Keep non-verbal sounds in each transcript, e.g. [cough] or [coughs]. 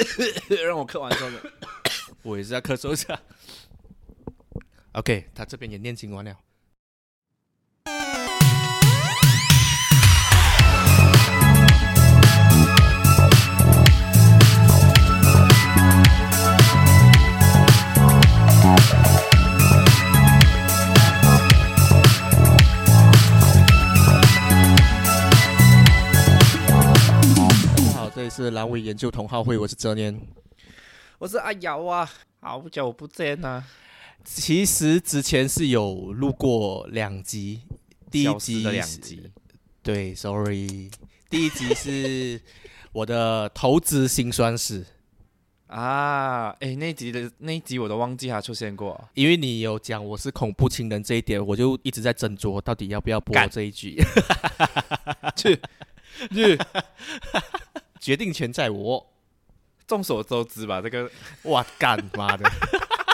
[laughs] 让我咳完之后，[coughs] 我也是要咳嗽一下。OK，他这边也念经完了。这里是阑尾研究同好会，我是哲年。我是阿瑶啊，好久不见啊、其实之前是有录过两集，第一集的两集。对，sorry，第一集是 [laughs] 我的投资辛酸史，啊，哎，那集的那一集我都忘记它出现过。因为你有讲我是恐怖情人这一点，我就一直在斟酌到底要不要播干。这一句，去去，决定权在我。众所周知吧，这个。[laughs] 哇，干妈的！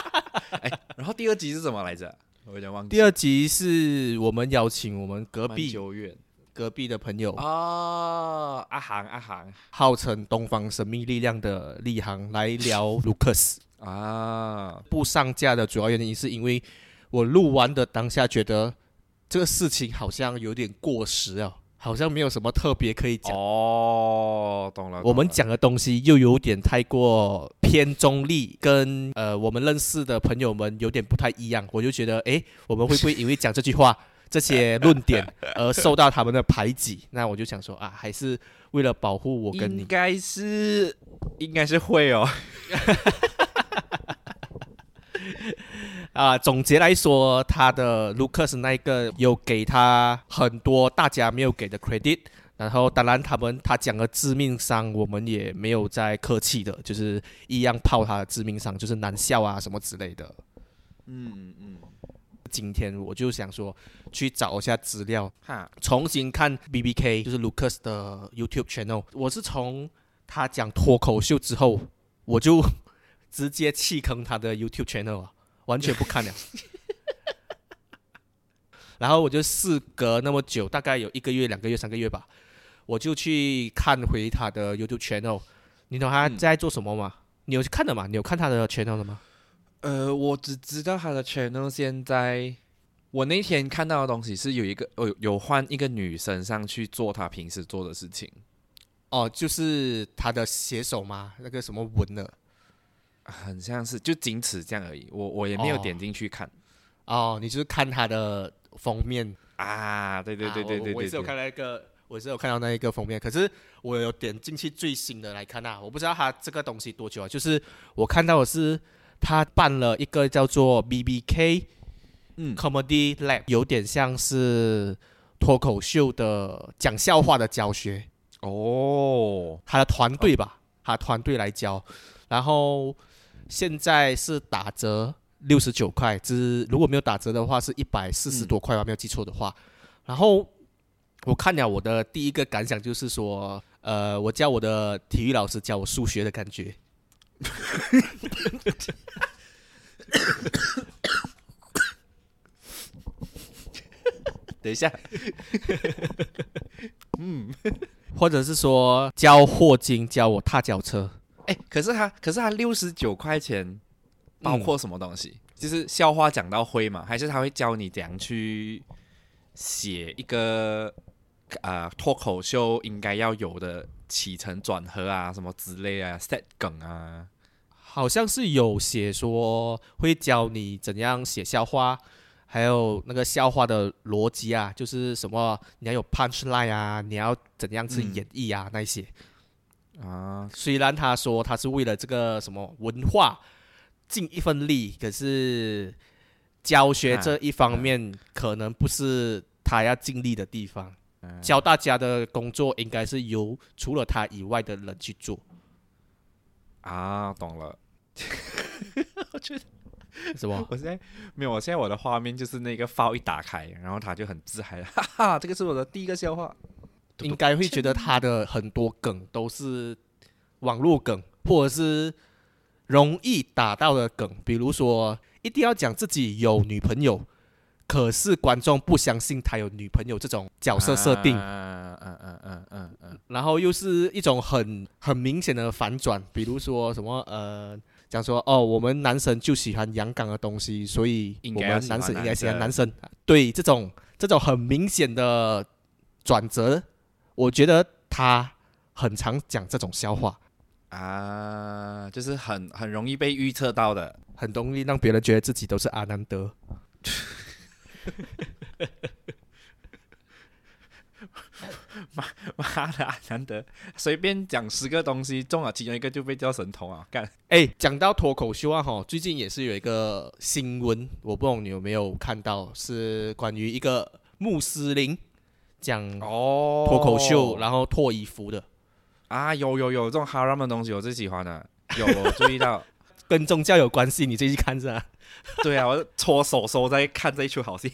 [laughs] 然后第二集是什么来着？我有点忘记。第二集是我们邀请我们隔壁久远隔壁的朋友，哦，阿航阿航号称东方神秘力量的立航来聊卢克斯。[laughs] 啊，不上架的主要原因是因为我录完的当下觉得这个事情好像有点过时啊，好像没有什么特别可以讲。哦，懂了。懂了我们讲的东西又有点太过偏中立，跟呃我们认识的朋友们有点不太一样，我就觉得诶，我们会不会因为讲这句话、这些 [laughs] 论点而受到他们的排挤？那我就想说啊，还是为了保护我跟你，应该是应该是会哦。[laughs] 啊，总结来说，他的 Lucas 那一个有给他很多大家没有给的 credit，然后当然他们他讲的致命伤，我们也没有再客气的，就是一样泡他的致命伤，就是难笑啊什么之类的。嗯嗯嗯，今天我就想说去找一下资料，哈，重新看 B B K，就是 Lucas 的 YouTube channel。我是从他讲脱口秀之后，我就 [laughs] 直接弃坑他的 YouTube channel 啊，完全不看了。[laughs] 然后我就事隔那么久，大概有一个月、两个月、三个月吧，我就去看回他的 YouTube channel。你懂他嗯在做什么吗？你有看的吗？你有看他的 channel 的吗？呃，我只知道他的 channel 现在，我那天看到的东西是有一个有有换一个女生上去做他平时做的事情，哦，就是他的写手吗？那个什么文的？很像是就仅此这样而已。我我也没有哦点进去看、哦，你就是看他的封面。啊。对对对啊对对对我我也是有看对，到一个，我也是有看到那一个封面，可是我有点进去最新的来看啊，我不知道他这个东西多久啊，就是我看到的是他办了一个叫做 B B K 嗯 Comedy Lab，有点像是脱口秀的讲笑话的教学，哦，他的团队吧，他团队来教，然后现在是打折六十九块，只如果没有打折的话是一百四十嗯多块吧，没有记错的话。然后我看了我的第一个感想就是说，呃，我教我的体育老师教我数学的感觉。等一下，[laughs] 嗯或者是说教霍金教我踏脚车，哎，可是他可是他六十九块钱包括什么东西？就是笑话讲到会嘛？还是他会教你怎样去写一个啊脱口秀应该要有的起承转合啊，什么之类啊，set 梗啊？好像是有写说会教你怎样写笑话，还有那个笑话的逻辑啊，就是什么你要有 punch line 啊，你要怎样去嗯演绎啊、那一些。啊，虽然他说他是为了这个什么文化尽一份力，可是教学这一方面可能不是他要尽力的地方。嗯教大家的工作应该是由除了他以外的人去做。啊，懂了。[laughs] 我觉得什么？我现在没有，我现在我的画面就是那个 file 一打开，然后他就很自嗨，哈哈，这个是我的第一个笑话。应该会觉得他的很多梗都是网络梗，或者是容易打到的梗，比如说一定要讲自己有女朋友，可是观众不相信他有女朋友这种角色设定，嗯嗯嗯嗯嗯嗯，然后又是一种很很明显的反转，比如说什么呃，讲说哦，我们男生就喜欢阳刚的东西，所以我们男生应该喜欢男男生。对这种这种很明显的转折，我觉得他很常讲这种笑话，啊，就是很很容易被预测到的。很容易让别人觉得自己都是阿南德。[laughs] 妈妈的，阿南德随便讲十个东西中了其中一个就被叫神童啊！干，哎，讲到脱口秀啊，哈，最近也是有一个新闻，我不懂你有没有看到，是关于一个穆斯林讲哦脱口秀，然后脱衣服的，啊，有有有这种哈 a 的东西，我最喜欢的，有 [laughs] 我注意到。跟宗教有关系，你自己去看是吧？对啊，我搓手手在看这一出好戏，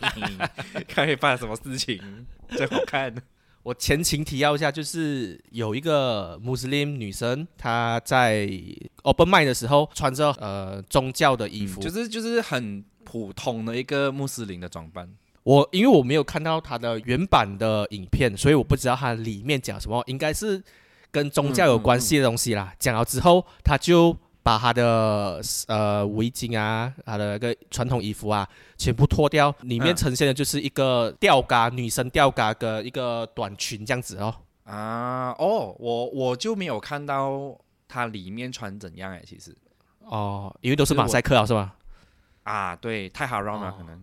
[laughs] 看会发生什么事情，最好看。我前情提要一下，就是有一个穆斯林女生，她在 open m i 的时候穿着呃宗教的衣服，就是就是很普通的一个穆斯林的装扮。我因为我没有看到它的原版的影片，所以我不知道它里面讲什么，应该是跟宗教有关系的东西啦。讲了之后，他就把他的呃围巾啊，他的那个传统衣服啊，全部脱掉，里面嗯呈现的就是一个吊嘎，女生吊嘎跟一个短裙这样子哦。啊，哦，我我就没有看到它里面穿怎样哎，其实哦，因为都是马赛克啊，是吧？啊，对，太好让了，哦可能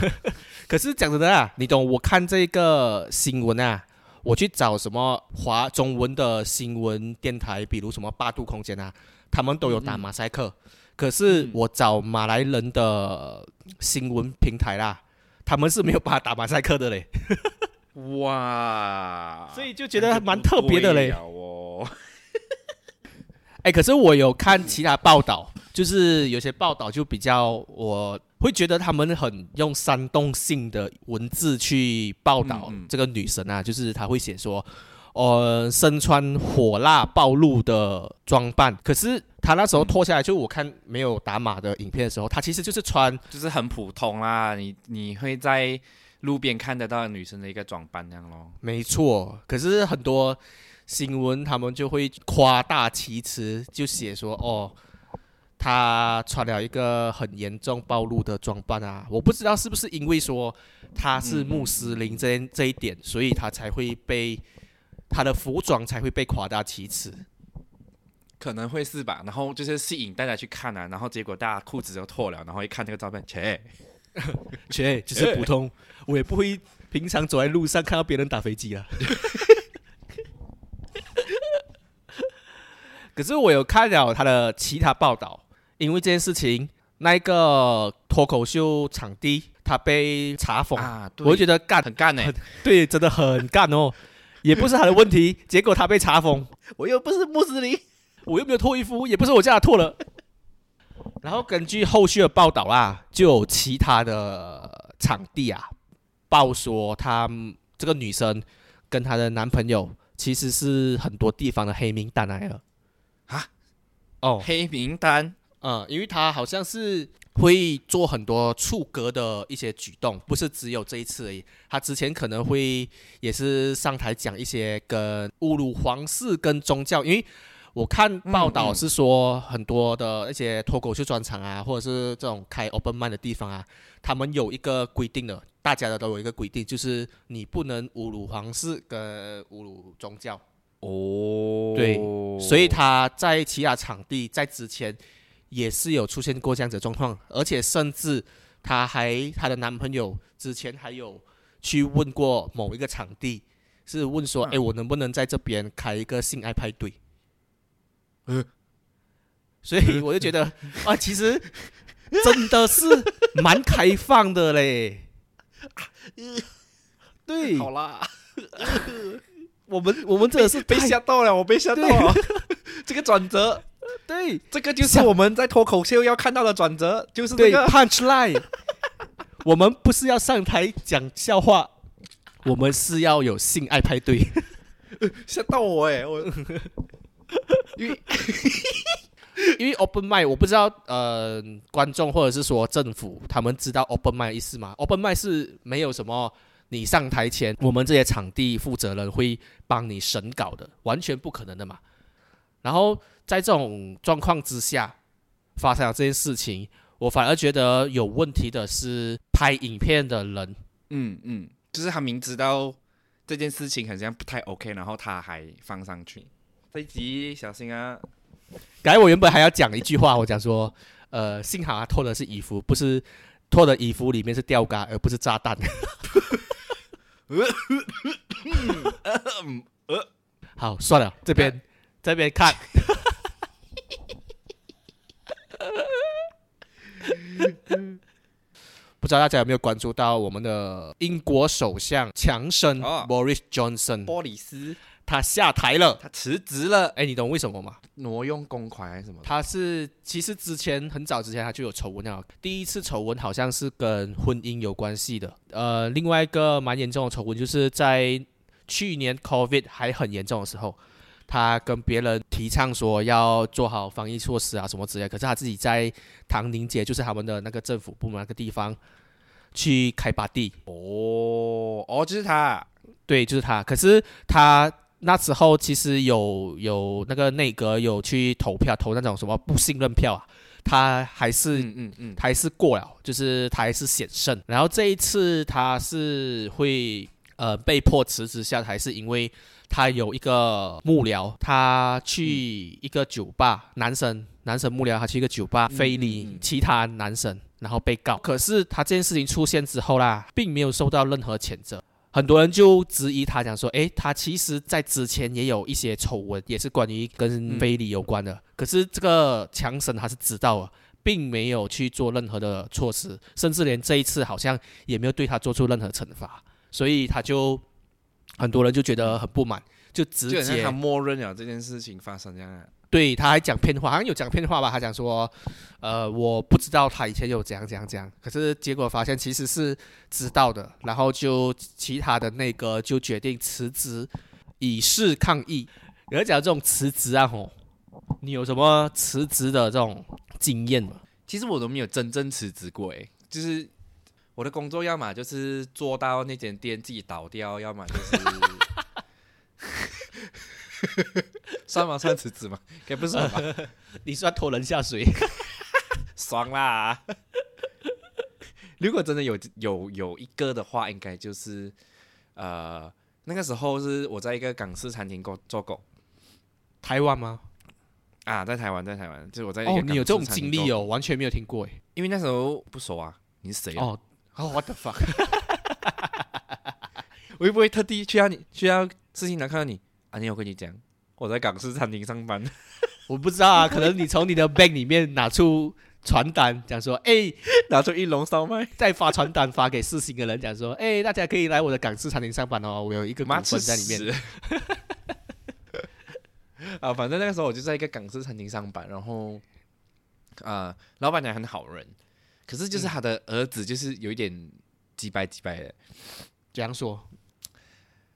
[laughs] 可是讲真的啊，你懂？我看这个新闻啊，我去找什么华中文的新闻电台，比如什么八度空间啊，他们都有打马赛克。可是嗯我找马来人的新闻平台啦，他们是没有把它打马赛克的嘞，哇，所以就觉得蛮特别的嘞。[laughs] 哎，可是我有看其他报道，就是有些报道就比较，我会觉得他们很用煽动性的文字去报道这个女神啊，就是他会写说，呃，身穿火辣暴露的装扮，可是她那时候脱下来，就我看没有打码的影片的时候，她其实就是穿，就是很普通啦，你你会在路边看得到女生的一个装扮这样咯。没错，可是很多新闻他们就会夸大其词，就写说哦。她穿了一个很严重暴露的装扮啊！我不知道是不是因为说他是穆斯林这这一点，所以他才会被他的服装才会被夸大其词。可能会是吧，然后就是吸引大家去看啊，然后结果大家裤子都脱了，然后一看那个照片，切，[laughs] 切，就是普通，我也不会平常走在路上看到别人打飞机啊。[laughs] 可是我有看了他的其他报道，因为这件事情，那个脱口秀场地他被查封，我就觉得干，很干呢、[laughs] 对，真的很干哦，也不是他的问题，结果他被查封，[laughs] 我又不是穆斯林，我又没有脱衣服，也不是我叫他脱了。[laughs] 然后根据后续的报道啦，就有其他的场地啊报说，她这个女生跟她的男朋友其实是很多地方的黑名单来了啊。哦，黑名单嗯，因为他好像是会做很多触格的一些举动，不是只有这一次而已。他之前可能会也是上台讲一些跟侮辱皇室跟宗教，因为我看报道是说很多的一些脱口秀专场啊，或者是这种开 open m i n 的地方啊，他们有一个规定的，大家的都有一个规定，就是你不能侮辱皇室跟侮辱宗教。哦，对所以他在其他场地在之前也是有出现过这样子的状况，而且甚至她还她的男朋友之前还有去问过某一个场地，是问说，嗯。哎、我能不能在这边开一个性爱派对？嗯所以我就觉得 [laughs] 啊，其实真的是蛮开放的嘞。[laughs] 对，好啦，[laughs] 我们我们真的是被吓到了，我被吓到了，这个转折，对这个就是我们在脱口秀要看到的转折，就是这对个。punch line。[laughs] 我们不是要上台讲笑话，我们是要有性爱派对。[laughs] 吓到我哎、我 [laughs] 因为因为 open m i d 我不知道呃观众或者是说政府他们知道 open m i d 意思吗？open m i d 是没有什么你上台前，我们这些场地负责人会帮你审稿的，完全不可能的嘛。然后在这种状况之下发生了这件事情，我反而觉得有问题的是拍影片的人。嗯嗯，就是他明知道这件事情好像不太 OK，然后他还放上去。这一集小心啊！刚才我原本还要讲一句话，我讲说，呃，幸好他脱的是衣服，不是脱的衣服里面是吊嘎，而不是炸弹。[laughs] 好，算了，这边这边看。[laughs] 不知道大家有没有关注到我们的英国首相强生 Boris Johnson，波里斯他下台了，他辞职了。哎，你懂为什么吗？挪用公款还是什么？他是其实之前很早之前他就有丑闻了，第一次丑闻好像是跟婚姻有关系的。呃，另外一个蛮严重的丑闻就是在去年 COVID 还很严重的时候，他跟别人提倡说要做好防疫措施啊什么之类，可是他自己在唐宁街，就是他们的那个政府部门那个地方去开拔地。哦哦，就是他，对，就是他。可是他。那时候其实有有那个内阁有去投票投那种什么不信任票啊，他还是嗯嗯嗯还是过了，就是他还是险胜。然后这一次他是会呃被迫辞职下台，是因为他有一个幕僚，他去一个酒吧，男生男生幕僚他去一个酒吧非礼其他男生，然后被告。可是他这件事情出现之后啦，并没有受到任何谴责。很多人就质疑他，讲说，诶，他其实在之前也有一些丑闻，也是关于跟非礼有关的。可是这个强生他是知道啊，并没有去做任何的措施，甚至连这一次好像也没有对他做出任何惩罚，所以他就很多人就觉得很不满，就直接他默认了这件事情发生这样。对，他还讲骗话，好像有讲骗话吧？他讲说，呃，我不知道他以前有怎样怎样怎样，可是结果发现其实是知道的，然后就其他的那个就决定辞职以示抗议。然后讲这种辞职啊，吼，你有什么辞职的这种经验吗？其实我都没有真正辞职过，诶，就是我的工作要么就是做到那间店自己倒掉，要么就是。[laughs] 算吗？算辞职吗？该不算吧？[laughs] 你算拖人下水，[laughs] 爽啦！如果真的有有有一个的话，应该就是呃，那个时候是我在一个港式餐厅工做工，台湾吗？啊，在台湾，在台湾，就是我在哦，你有这种经历哦，完全没有听过哎，因为那时候不熟啊，你是谁哦？哦，what the fuck？[laughs] 我会不会特地去让你去要事情来看到你啊？你有跟你讲？我在港式餐厅上班，[laughs] 我不知道啊，可能你从你的 bag 里面拿出传单，讲说，哎，拿出一笼烧麦，再发传单发给四星的人，讲说，哎，大家可以来我的港式餐厅上班哦，我有一个股份在里面。[laughs] 啊，反正那个时候我就在一个港式餐厅上班，然后，啊，老板娘很好人，可是就是他的儿子就是有一点几百几百的，这样说，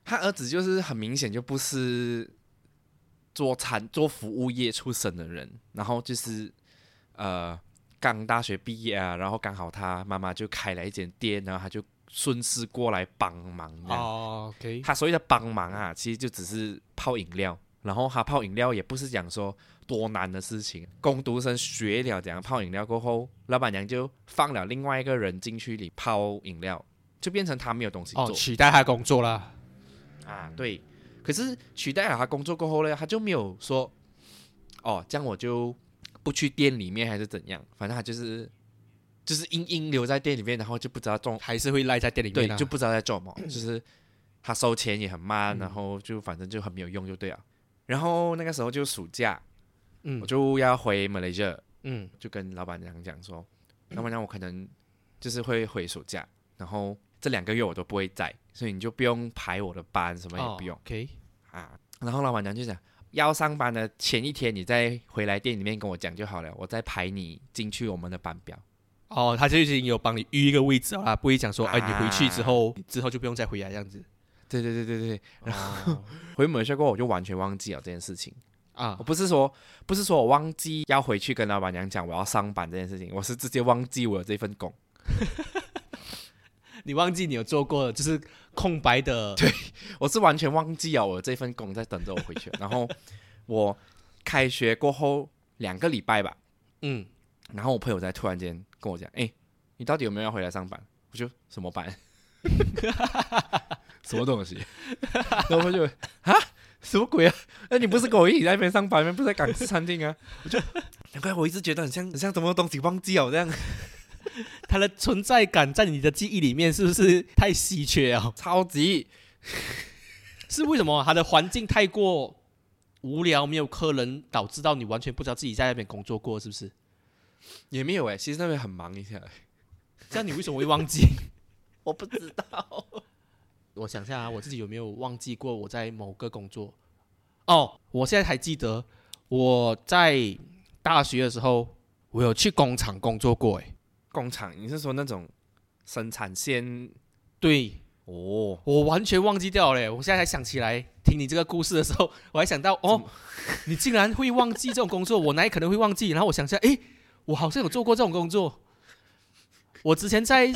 他儿子就是很明显就不是。做餐做服务业出身的人，然后就是呃刚大学毕业啊，然后刚好他妈妈就开了一间店，然后他就顺势过来帮忙。哦，OK。他所谓的帮忙啊，其实就只是泡饮料，然后他泡饮料也不是讲说多难的事情。工读生学了怎样泡饮料过后，老板娘就放了另外一个人进去里泡饮料，就变成他没有东西做，取代他工作了。啊，对。可是取代了他工作过后呢，他就没有说，哦，这样我就不去店里面还是怎样，反正他就是就是硬硬留在店里面，然后就不知道做，还是会赖在店里面，对，就不知道在做什么，就是他收钱也很慢，然后就反正就很没有用，就对了。然后那个时候就暑假，嗯，我就要回马来西亚，嗯，就跟老板娘讲说，老板娘我可能就是会回暑假，然后。这两个月我都不会在，所以你就不用排我的班，什么也不用。OK，啊，然后老板娘就讲，要上班的前一天你再回来店里面跟我讲就好了，我再排你进去我们的班表。哦，他就已经有帮你预一个位置啊，不会讲说，哎，你回去之后之后就不用再回来这样子。对对对对对。然后回马来西亚过我就完全忘记了这件事情。啊我，不是说不是说我忘记要回去跟老板娘讲我要上班这件事情，我是直接忘记我有这份工。[laughs] 你忘记你有做过，就是空白的，[laughs] 对我是完全忘记啊我这份工在等着我回去。然后我开学过后两个礼拜吧，嗯，然后我朋友在突然间跟我讲：“哎、你到底有没有要回来上班？”我就什么班？[laughs] 什么东西？然后我就啊，什么鬼啊？那 [laughs] 你不是跟我一起在那边上班吗？不是在港式餐厅啊？[laughs] 我就难怪我一直觉得很像很像什么东西忘记了这样，[laughs] 它的存在感在你的记忆里面是不是太稀缺啊？超级是为什么？它的环境太过无聊，没有客人，导致到你完全不知道自己在那边工作过，是不是？也没有哎、其实那边很忙一下，这样你为什么会忘记？我不知道。我想一下啊，我自己有没有忘记过我在某个工作？哦，我现在还记得我在大学的时候，我有去工厂工作过。诶，工厂，你是说那种生产线？对哦，我完全忘记掉了嘞。我现在才想起来，听你这个故事的时候，我还想到哦，你竟然会忘记这种工作，我哪里可能会忘记？然后我想一下，诶，我好像有做过这种工作。我之前在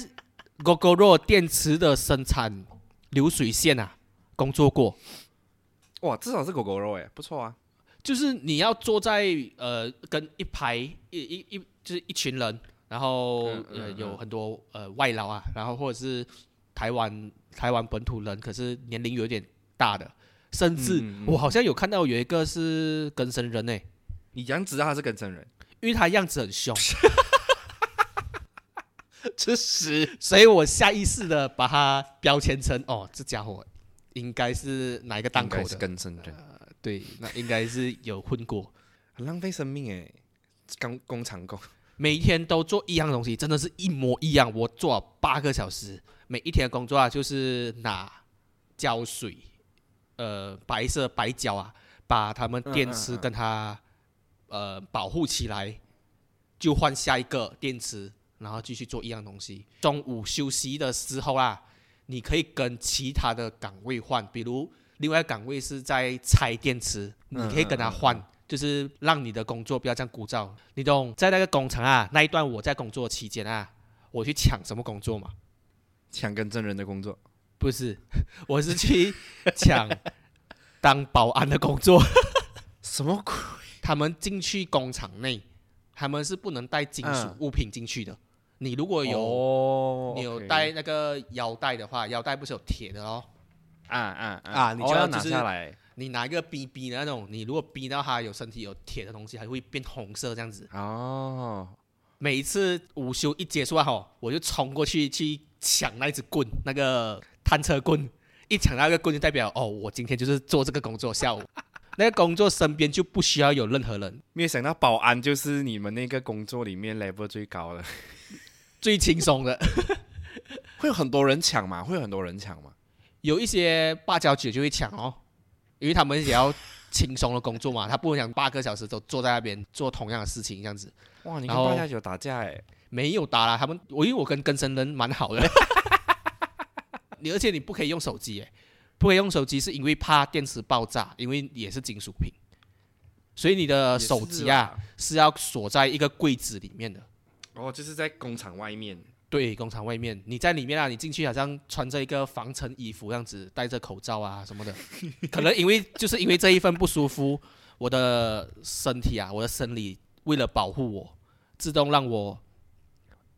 GoGoRo 电池的生产流水线啊工作过。哇，至少是狗狗肉哎，不错啊。就是你要坐在呃跟一排一一一就是一群人，然后、嗯嗯嗯呃有很多呃外劳啊，然后或者是台湾台湾本土人，可是年龄有点大的，甚至我好像有看到有一个是跟生人诶，你怎样知道他是跟生人？因为他样子很凶，[laughs] [laughs] 吃屎！所以我下意识的把它标签成哦这家伙应该是哪一个档口的，对，那应该是有混过。很浪费生命哎。工工厂工，每一天都做一样东西，真的是一模一样。我做了八个小时，每一天的工作啊，就是拿胶水，呃，白色白胶啊，把它们电池嗯嗯嗯跟它、呃保护起来，就换下一个电池，然后继续做一样东西。中午休息的时候啊，你可以跟其他的岗位换，比如另外岗位是在拆电池，你可以跟他换。就是让你的工作不要这样枯燥，你懂？在那个工厂啊，那一段我在工作期间啊，我去抢什么工作嘛？抢跟真人的工作。不是，[laughs] 我是去抢当保安的工作。什么鬼？他们进去工厂内，他们是不能带金属嗯物品进去的。你如果有、哦你有 OK 带那个腰带的话，腰带不是有铁的哦？啊啊啊你就哦要拿要就是下来你拿一个逼逼的那种，你如果逼到他有身体有铁的东西，还会变红色这样子。哦。每一次午休一结束啊，吼，我就冲过去去抢那一支棍，那个探测棍。一抢到那个棍，就代表哦，我今天就是做这个工作。下午那个工作身边就不需要有任何人，没有想到保安就是你们那个工作里面 level 最高的，最轻松的。[laughs] 会有很多人抢嘛？会有很多人抢嘛？有一些八角姐就会抢哦，因为他们也要轻松的工作嘛，他不能想八个小时都坐在那边做同样的事情这样子。哇，你跟芭蕉姐打架哎？没有打啦，他们我因为我跟根生人蛮好的，[laughs] 你而且你不可以用手机诶，不可以用手机是因为怕电池爆炸，因为也是金属品，所以你的手机啊是要锁在一个柜子里面的。哦，就是在工厂外面。对，工厂外面，你在里面啊，你进去好像穿着一个防尘衣服这样子，戴着口罩啊什么的。[laughs] 可能因为就是因为这一份不舒服，我的身体啊，我的生理为了保护我，自动让我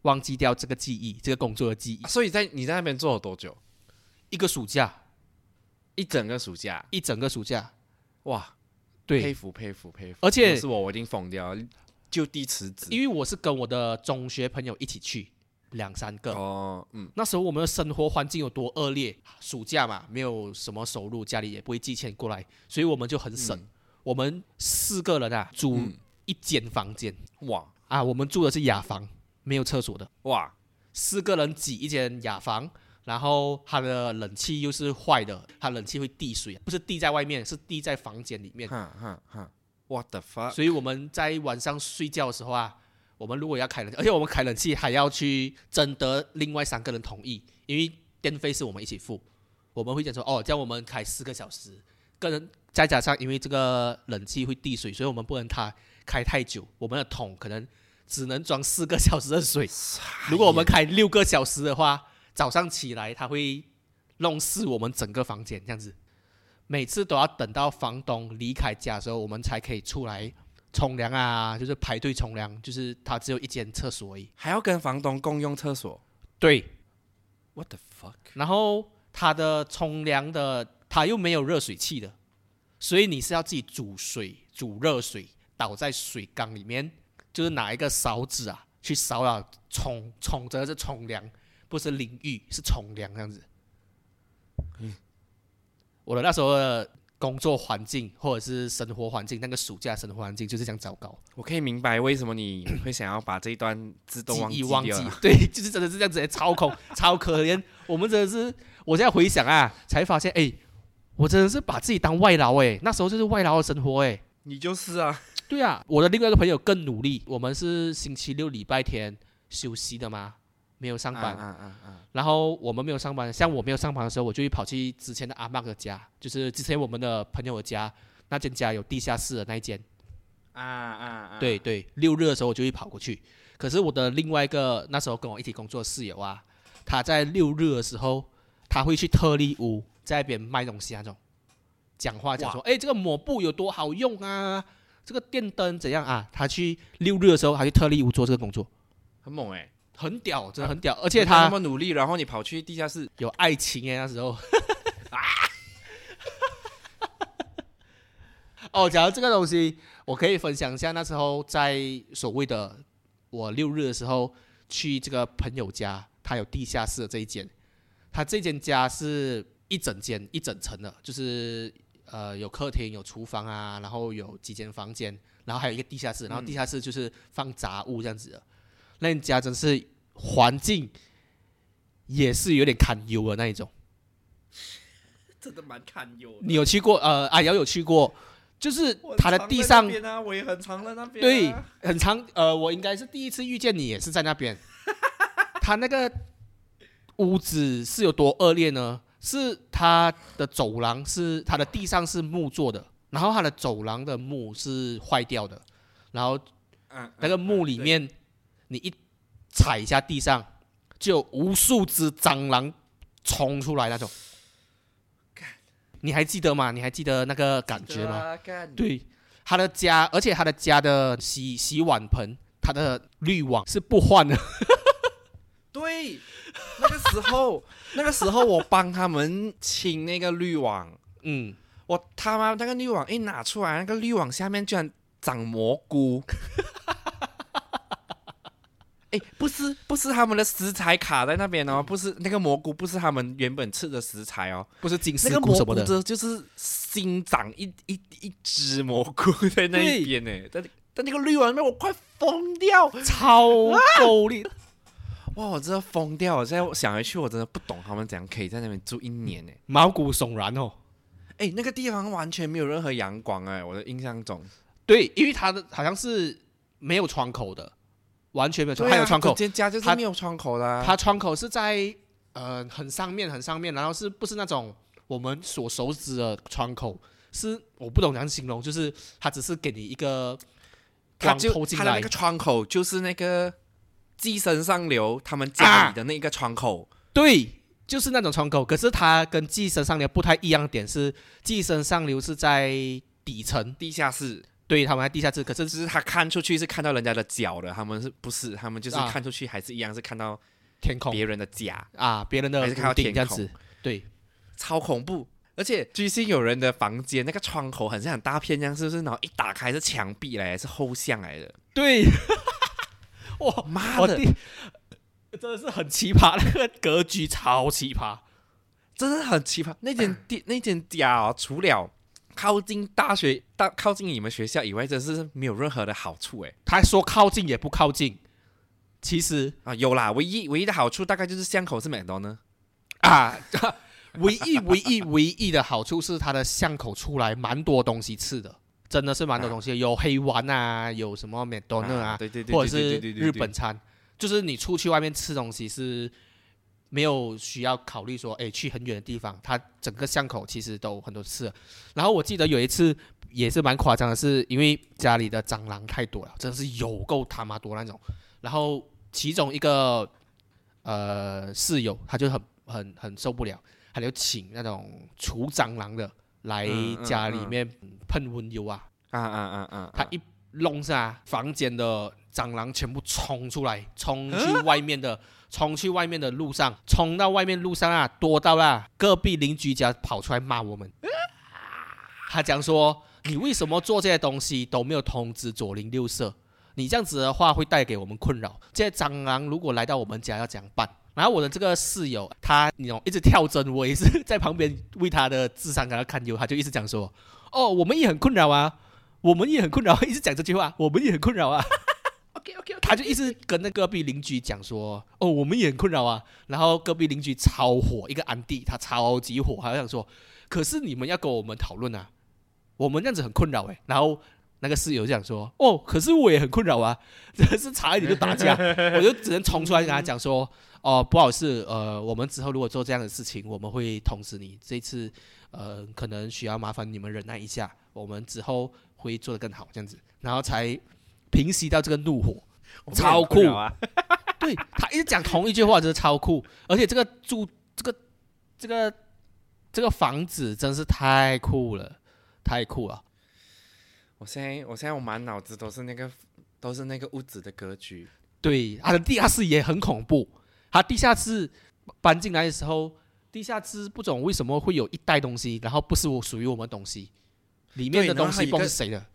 忘记掉这个记忆，这个工作的记忆。所以在你在那边做了多久？一个暑假，一整个暑假。一整个暑假，哇，对，佩服佩服佩服！而且是我，我一定疯掉，就地辞职。因为我是跟我的中学朋友一起去，两三个。哦，嗯，那时候我们的生活环境有多恶劣？暑假嘛，没有什么收入，家里也不会寄钱过来，所以我们就很省。我们四个人啊，租嗯一间房间、哇啊，我们住的是雅房，没有厕所的，哇，四个人挤一间雅房。然后它的冷气又是坏的，它冷气会滴水，不是滴在外面，是滴在房间里面。哈哈哈，What the fuck？所以我们在晚上睡觉的时候啊，我们如果要开冷气，而且我们开冷气还要去征得另外三个人同意，因为电费是我们一起付。我们会讲说，哦，这样我们开四个小时，个人再加上因为这个冷气会滴水，所以我们不能它开太久，我们的桶可能只能装四个小时的水。[laughs] 如果我们开六个小时的话，早上起来它会弄湿我们整个房间，这样子。每次都要等到房东离开家的时候，我们才可以出来冲凉啊，就是排队冲凉，就是它只有一间厕所而已。还要跟房东共用厕所对，，what the fuck？然后它的冲凉的，它又没有热水器的，所以你是要自己煮水、煮热水，倒在水缸里面，就是拿一个勺子啊去勺啊冲冲着是冲凉，不是淋浴，是冲凉这样子。嗯我的那时候的工作环境或者是生活环境，那个暑假生活环境就是这样糟糕，我可以明白为什么你会想要把这一段自动忘记忘记对，就是真的是这样子，超恐 [laughs] 超可怜。我们真的是，我现在回想啊，才发现，哎，我真的是把自己当外劳哎，那时候就是外劳的生活哎。你就是啊，对啊，我的另外一个朋友更努力，我们是星期六、礼拜天休息的嘛，没有上班。啊啊啊！然后我们没有上班，像我没有上班的时候，我就会跑去之前的阿妈的家，就是之前我们的朋友的家，那间家有地下室的那一间。啊啊啊！对对，六日的时候我就会跑过去。可是我的另外一个那时候跟我一起工作的室友啊，他在六日的时候，他会去特例屋在那边卖东西那种，讲话讲说，哎，这个抹布有多好用啊，这个电灯怎样啊？他去六日的时候，他去特例屋做这个工作，很猛哎、很屌，真的很屌，而且他那么努力，然后你跑去地下室，有爱情哎，那时候。[laughs] 哦，讲到这个东西，我可以分享一下那时候在所谓的我六日的时候去这个朋友家，他有地下室的这一间，他这间家是一整间一整层的，就是呃有客厅有厨房啊，然后有几间房间，然后还有一个地下室，然后地下室就是放杂物这样子的，那间家真是环境也是有点堪忧的那一种。真的蛮堪忧。你有去过？呃，阿瑶有去过，就是它的地上啊，我也很常在那边、对，很长。呃，我应该是第一次遇见你，也是在那边。[laughs] 他那个屋子是有多恶劣呢？是它的走廊是它的地上是木做的，然后它的走廊的木是坏掉的，然后嗯，那个木里面你一踩一下地上，就有无数只蟑螂冲出来那种。你还记得吗？你还记得那个感觉吗？对，他的家，而且他的家的洗洗碗盆，他的滤网是不换的。对，那个时候，那个时候我帮他们清那个滤网，嗯，我他妈那个滤网一拿出来，那个滤网下面居然长蘑菇。哎，不是不是他们的食材卡在那边哦，不是那个蘑菇，不是他们原本吃的食材哦，不是金丝菇菇什么的。这就是新长一一一只蘑菇在那一边呢，在在那个绿网里面，我快疯掉！超够力，哇，我真的疯掉！我现在想回去，我真的不懂他们怎样可以在那边住一年呢。毛骨悚然哦。哎，那个地方完全没有任何阳光哎，我的印象中，对，因为它的好像是没有窗口的，完全没有窗，还有窗口，这家就是它没有窗口的啊。它窗口是在呃很上面很上面，然后是不是那种我们所熟知的窗口？是我不懂怎样形容，就是它只是给你一个光它就透进来它的那个，窗口就是那个寄生上流他们家里的那个窗口。对，就是那种窗口。可是它跟寄生上流不太一样的点是，寄生上流是在底层，地下室，对，他们在地下室，可是只是他看出去是看到人家的脚的，他们是不是？他们就是啊看出去还是一样是看到天空别人的家，啊，别人的还是看到天空对，超恐怖。而且居心有人的房间那个窗口很像很大片这样，是不是？然后一打开是墙壁来，是后巷来的。对，[laughs] 哇，妈的，真的是很奇葩，那个格局超奇葩。真的很奇葩。那间店那间家哦，除了靠近大学、大靠近你们学校以外，真是没有任何的好处诶。他说靠近也不靠近，其实啊，有啦，唯一唯一的好处大概就是巷口是麦当呢。啊，[laughs] 唯一唯一唯一的好处是它的巷口出来蛮多东西吃的，真的是蛮多东西，有黑丸啊，有什么麦当劳啊，对对对，或者是日本餐，就是你出去外面吃东西是没有需要考虑说，哎，去很远的地方，它整个巷口其实都很多次。然后我记得有一次也是蛮夸张的，是因为家里的蟑螂太多了，真的是有够他妈多那种。然后其中一个呃室友他就很很很受不了，他就请那种除蟑螂的来家里面喷温油啊啊啊啊啊！他一弄下房间的蟑螂全部冲出来，冲去外面的，冲去外面的路上，冲到外面路上啊，多到啦，隔壁邻居家跑出来骂我们。他讲说：“你为什么做这些东西都没有通知左邻右舍？你这样子的话会带给我们困扰。这些蟑螂如果来到我们家要怎样办？”然后我的这个室友他那种一直跳针，我也是 [laughs] 在旁边为他的智商感到堪忧。他就一直讲说：“哦，我们也很困扰啊。”我们也很困扰，一直讲这句话。[laughs] 我们也很困扰啊。OK OK，[laughs] 他就一直跟那隔壁邻居讲说：“哦，我们也很困扰啊。”然后隔壁邻居超火，一个安迪他超级火，还想说：“可是你们要跟我们讨论啊，我们这样子很困扰哎。”然后那个室友就讲说：“哦，可是我也很困扰啊。[laughs] ”真的是差一点就打架，我就只能冲出来跟他讲说：“哦，不好意思，呃，我们之后如果做这样的事情，我们会通知你。这次呃，可能需要麻烦你们忍耐一下，我们之后。”会做得更好，这样子，然后才平息到这个怒火，超酷啊！[laughs] 对他一直讲同一句话，真的超酷。而且这个住这个这个这个房子真是太酷了，太酷了！我现在我现在我满脑子都是那个都是那个屋子的格局。对，他的地下室也很恐怖。他地下室搬进来的时候，地下室不懂为什么会有一袋东西，然后不是我属于我们东西。里面的东西不是谁的，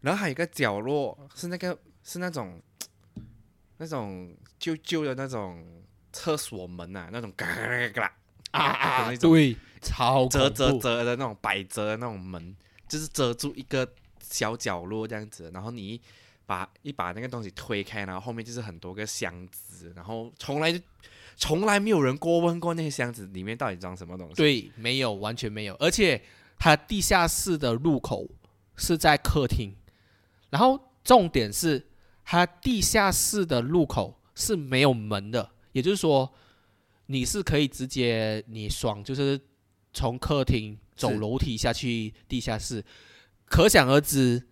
然后还有一个角落是那个是那种那种旧旧的那种厕所门啊，那种嘎嘎嘎啊啊，对，超折折折的那种百折的那种门，就是遮住一个小角落这样子，然后你把一把那个东西推开，然后后面就是很多个箱子，然后从来就从来没有人过问过那些箱子里面到底装什么东西，对，没有，完全没有，而且。它地下室的入口是在客厅，然后重点是它地下室的入口是没有门的，也就是说你是可以直接你爽，就是从客厅走楼梯下去地下室，可想而知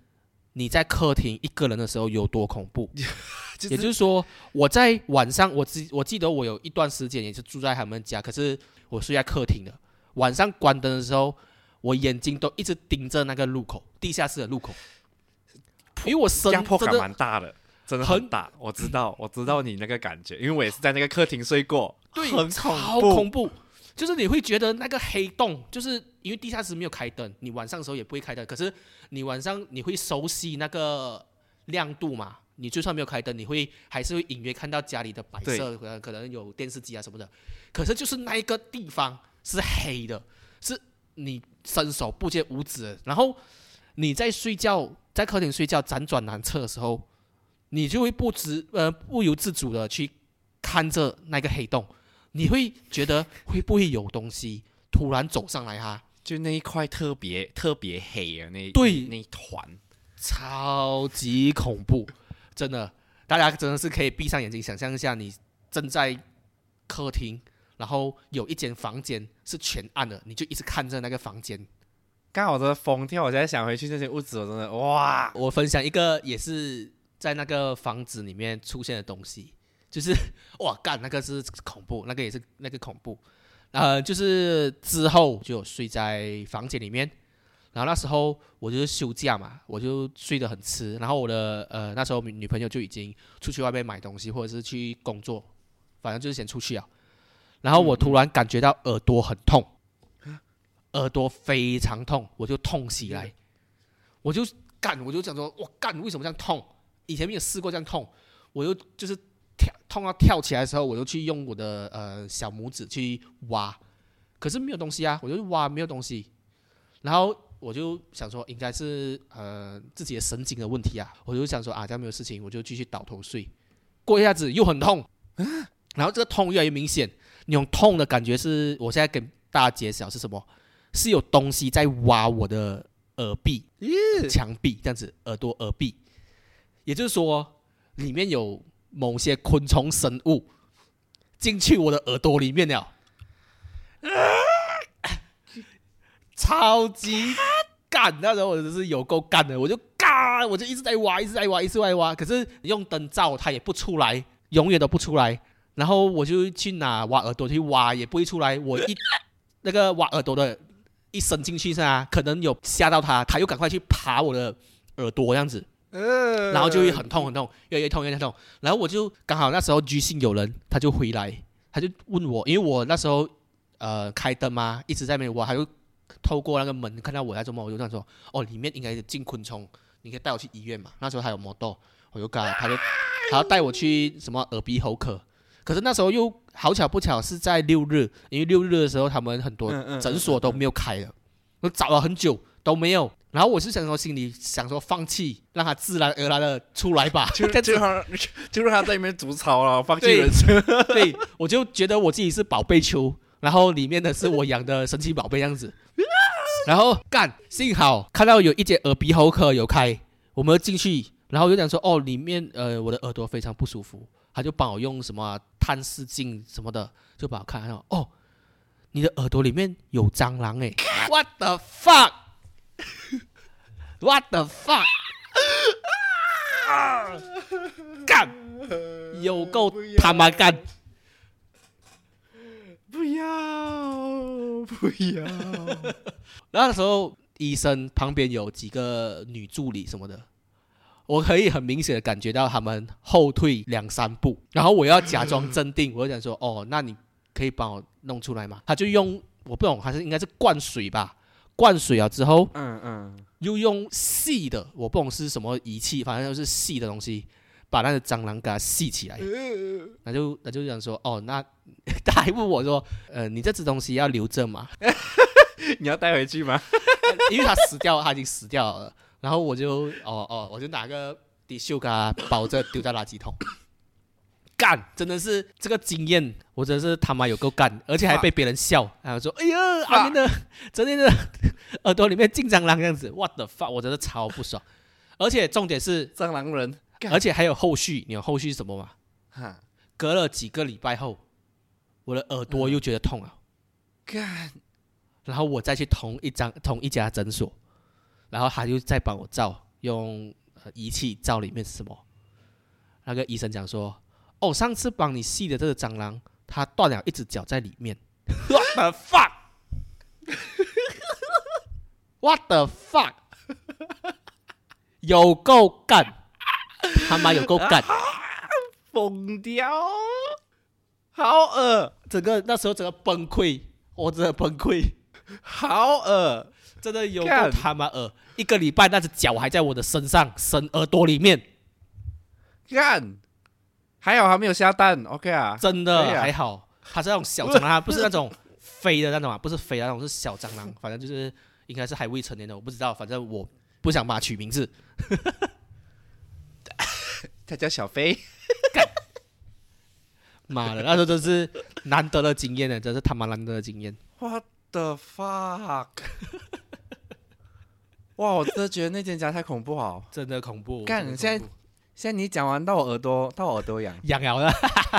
你在客厅一个人的时候有多恐怖。[laughs] 也就是说，我在晚上，我记我记得我有一段时间也是住在他们家，可是我睡在客厅的，晚上关灯的时候。我眼睛都一直盯着那个路口，地下室的路口，因为我压迫感蛮大的，真的很大。我知道，我知道你那个感觉，因为我也是在那个客厅睡过，对，很超恐怖。就是你会觉得那个黑洞，就是因为地下室没有开灯，你晚上的时候也不会开灯，可是你晚上你会熟悉那个亮度嘛？你就算没有开灯，你会还是会隐约看到家里的白色，可能可能有电视机啊什么的。可是就是那一个地方是黑的，是。你伸手不见五指，然后你在睡觉，在客厅睡觉辗转难测的时候，你就会不知呃不由自主的去看着那个黑洞，你会觉得会不会有东西突然走上来哈？就那一块特别特别黑啊，那对那一团超级恐怖，真的，大家真的是可以闭上眼睛想象一下，你正在客厅。然后有一间房间是全暗的，你就一直看着那个房间。刚好的疯掉，我现在想回去那间屋子，我真的哇！我分享一个也是在那个房子里面出现的东西，就是哇干，那个是恐怖，那个也是那个恐怖。呃，就是之后就睡在房间里面，然后那时候我就是休假嘛，我就睡得很迟，然后我的呃那时候女朋友就已经出去外面买东西或者是去工作，反正就是先出去啊。然后我突然感觉到耳朵很痛，耳朵非常痛，我就痛起来，我就干，我就想说，我干，为什么这样痛？以前没有试过这样痛，我就就是跳痛到跳起来的时候，我就去用我的呃小拇指去挖，可是没有东西啊，我就挖没有东西，然后我就想说，应该是呃自己的神经的问题啊，我就想说啊，这样没有事情，我就继续倒头睡，过一下子又很痛，然后这个痛越来越明显。那种痛的感觉是，我现在跟大家揭晓是什么？是有东西在挖我的耳壁、墙壁这样子，耳朵、耳壁。也就是说，里面有某些昆虫生物进去我的耳朵里面了，[laughs] 超级干！那时候我真是有够干的，我就干，我就一直在挖，一直在挖，一直在挖。可是用灯照它也不出来，永远都不出来。然后我就去拿挖耳朵去挖，也不会出来。我一那个挖耳朵的一伸进去是啊，可能有吓到他，他又赶快去爬我的耳朵这样子。呃然后就会很痛很痛，越来越痛越来越痛。然后我就刚好那时候居信有人，他就回来，他就问我，因为我那时候呃开灯嘛，一直在那边挖，他就透过那个门看到我在做梦，我就这样说，哦，里面应该有进昆虫，你可以带我去医院嘛。那时候还有魔豆，我就跟他，他就他要带我去什么耳鼻喉科，可是那时候又好巧不巧是在六日，因为六日的时候他们很多诊所都没有开了，我找了很久都没有。然后我是想说，心里想说放弃，让它自然而然的出来吧。就 [laughs] 这样子就让 [laughs] 就让他在里面煮草了，放弃对人生。对，我就觉得我自己是宝贝球，然后里面的是我养的神奇宝贝样子。[laughs] 然后干，幸好看到有一间耳鼻喉科有开，我们进去，然后就讲说哦，里面呃我的耳朵非常不舒服，他就帮我用什么探视镜什么的，就帮我看，到哦，你的耳朵里面有蟑螂 [laughs] 诶 w h a t the fuck？What the fuck？[laughs] 干，有够他妈干！不 [laughs] 要不要！那时候医生旁边有几个女助理什么的，我可以很明显的感觉到他们后退两三步，然后我要假装镇定，我就讲说：“哦，那你可以帮我弄出来吗？”他就用我不懂，还是应该是灌水吧，灌水了之后嗯嗯，又用细的，我不懂是什么仪器，反正就是细的东西，把那个蟑螂给它吸起来。那就那就讲说：“哦，那他还问我说：‘呃，你这只东西要留着吗？’ [laughs] 你要带回去吗？[laughs] 因为他死掉了，他已经死掉了。然后我就哦哦，我就拿个滴袖给他 [coughs] 包着丢在垃圾桶。[coughs] 干，真的是这个经验，我真的是他妈有够干，[laughs] 而且还被别人笑，然后说：“哎呀，阿明的 [laughs] 真的的 [laughs] 耳朵里面进蟑螂这样子，what the fuck，我真的超不爽。而且重点是，蟑螂人，而且还有后续，你有后续是什么吗？哈，隔了几个礼拜后，我的耳朵又觉得痛了。干，然后我再去同一张同一家诊所，然后他就再帮我照，用呃仪器照里面是什么。那个医生讲说，哦，上次帮你吸的这个蟑螂，它断了一只脚在里面。[laughs] What the fuck? What the fuck? 有够干，他妈有够干！[laughs] 疯掉，好恶，整个那时候整个崩溃，我真的崩溃。好恶，真的有够他妈恶！一个礼拜那只脚还在我的身上、身耳朵里面，干，还好还没有下蛋，OK 啊，真的啊还好。它是那种小蟑螂，它不是那种飞的那种啊，[laughs] 不是飞的那种，是小蟑螂。反正就是应该是还未成年的，我不知道。反正我不想把它取名字。[laughs] 他叫小飞，妈的，那时候真是难得的经验呢，真是他妈难得的经验。What the fuck？[laughs] 哇，我真的觉得那间家太恐怖 [laughs] 了。真的恐怖。真的干现在现在你讲完到我耳朵，到我耳朵痒，痒痒的，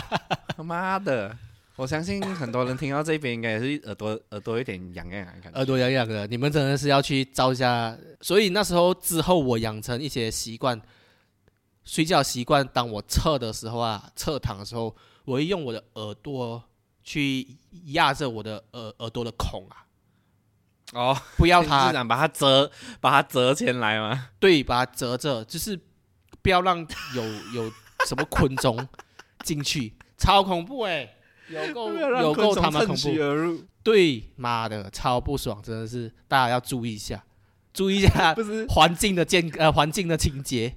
[laughs] 他妈的！我相信很多人听到这边应该也是耳朵耳朵有点痒痒的感觉。耳朵痒痒的，你们真的是要去照一下。所以那时候之后，我养成一些习惯，睡觉习惯。当我侧的时候啊，侧躺的时候，我会用我的耳朵去压着我的耳耳朵的孔啊，哦，不要自它然把它折，把它折起来吗。[laughs] 对，把它折着，就是不要让有有什么昆虫 [laughs] 进去，超恐怖哎、有够 [laughs] 有够他妈恐怖。对，妈的，超不爽，真的是大家要注意一下，注意一下不是环境的健呃环境的情节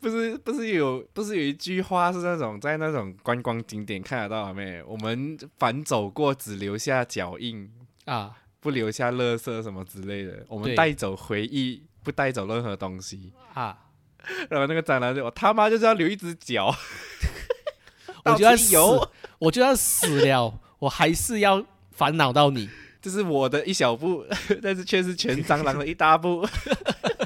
不是不是有不是有一句话是那种在那种观光景点看得到没？我们反走过只留下脚印，啊，不留下垃圾什么之类的。我们对带走回忆，不带走任何东西。啊，然后那个蟑螂就我他妈就是要留一只脚，[laughs] 我就要死我就要死了，我还是要烦恼到你。这是我的一小步，[laughs] 但是却是全蟑螂的一大步。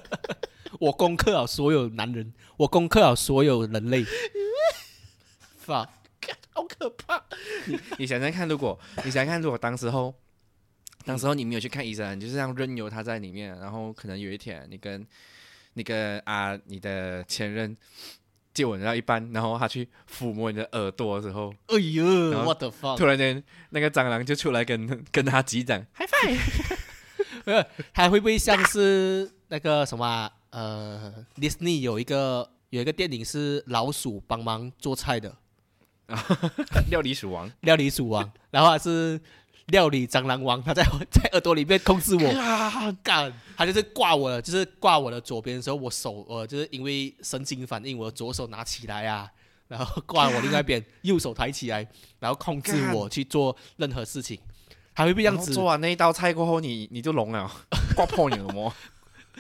[laughs] 我攻克了所有男人，我攻克了所有人类。fuck，好可可怕。你你想想看，如果你想想看，如果当时候，当时候你没有去看医生，你就是这样任由他在里面，然后可能有一天你跟那个啊你的前任接吻到一半，然后他去抚摸你的耳朵的时候，哎呦然后，what the fuck！突然间那个蟑螂就出来跟跟他击掌，[laughs] 嗨拜。还会不会像是那个什么啊、呃，Disney 有一个有一个电影是老鼠帮忙做菜的 [laughs] 料理鼠王，料理鼠王，然后还是料理蟑螂王，他在 [laughs] 在耳朵里面控制我，啊，干，他就是挂我的，就是挂我的左边的时候，我手呃就是因为神经反应，我的左手拿起来啊，然后挂我另外一边右手抬起来，然后控制我去做任何事情，还会不会这样子？做？完那一道菜过后，你你就聋了，[laughs] 刮破你耳膜，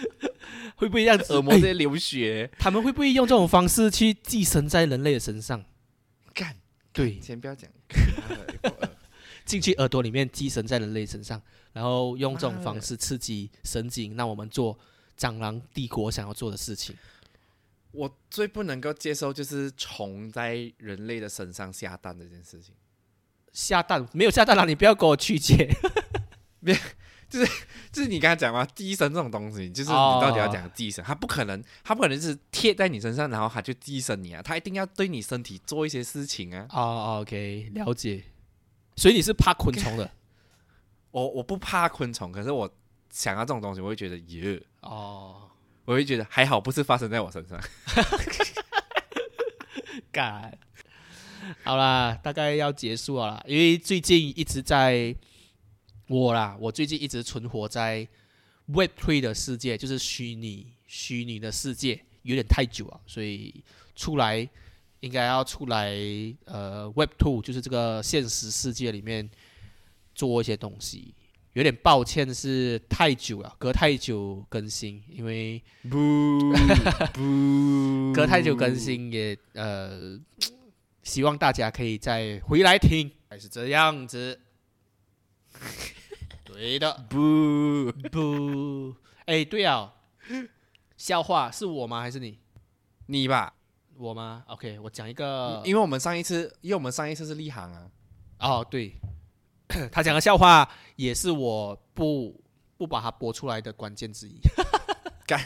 [laughs] 会不会这样子？耳膜在流血。他们会不会用这种方式去寄生在人类的身上？干，对，先不要讲，进去耳朵里面寄生在人类身上，然后用这种方式刺激神经，让我们做蟑螂帝国想要做的事情。我最不能够接受就是虫在人类的身上下蛋这件事情。下蛋没有下蛋了，你不要给我曲解。[laughs] 就是就是你刚才讲嘛，寄生这种东西，就是你哦到底要讲寄生，它不可能，它不可能是贴在你身上，然后它就寄生你啊，它一定要对你身体做一些事情啊。哦，OK，了解。所以你是怕昆虫的 [laughs] 我我不怕昆虫，可是我想到这种东西，我会觉得耶，哦。我会觉得还好不是发生在我身上。[laughs] 干，好啦，大概要结束了啦，因为最近一直在我啦，我最近一直存活在 Web Three 的世界，就是虚拟虚拟的世界，有点太久啊，所以出来应该要出来呃 Web Two，就是这个现实世界里面做一些东西。有点抱歉是太久了，隔太久更新，因为不不 [laughs] 隔太久更新也呃，希望大家可以再回来听，还是这样子。[laughs] 对的，不，不，哎，对啊，笑话是我吗？还是你？你吧，我吗？OK，我讲一个，因为我们上一次，因为我们上一次是立行啊，哦，对，[clears throat] 他讲的笑话也是我不不把它播出来的关键之一。干，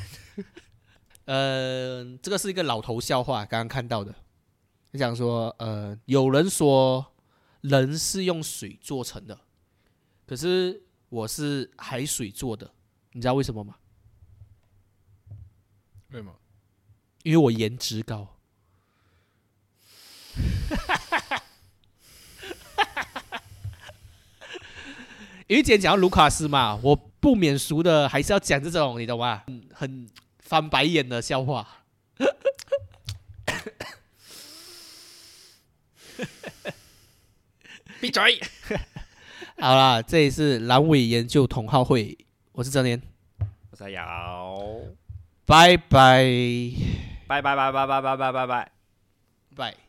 [laughs] 呃，这个是一个老头笑话，刚刚看到的。他讲说，呃，有人说人是用水做成的，可是我是海水做的，你知道为什么吗？为什么？因为我颜值高。因为今天讲到卢卡斯嘛，我不免俗的还是要讲这种，你懂吗？很很翻白眼的笑话。[laughs] 闭嘴！[laughs] 好啦，这里是阑尾研究同好会，我是哲年，我在摇，拜拜拜拜拜拜拜拜拜拜拜。拜。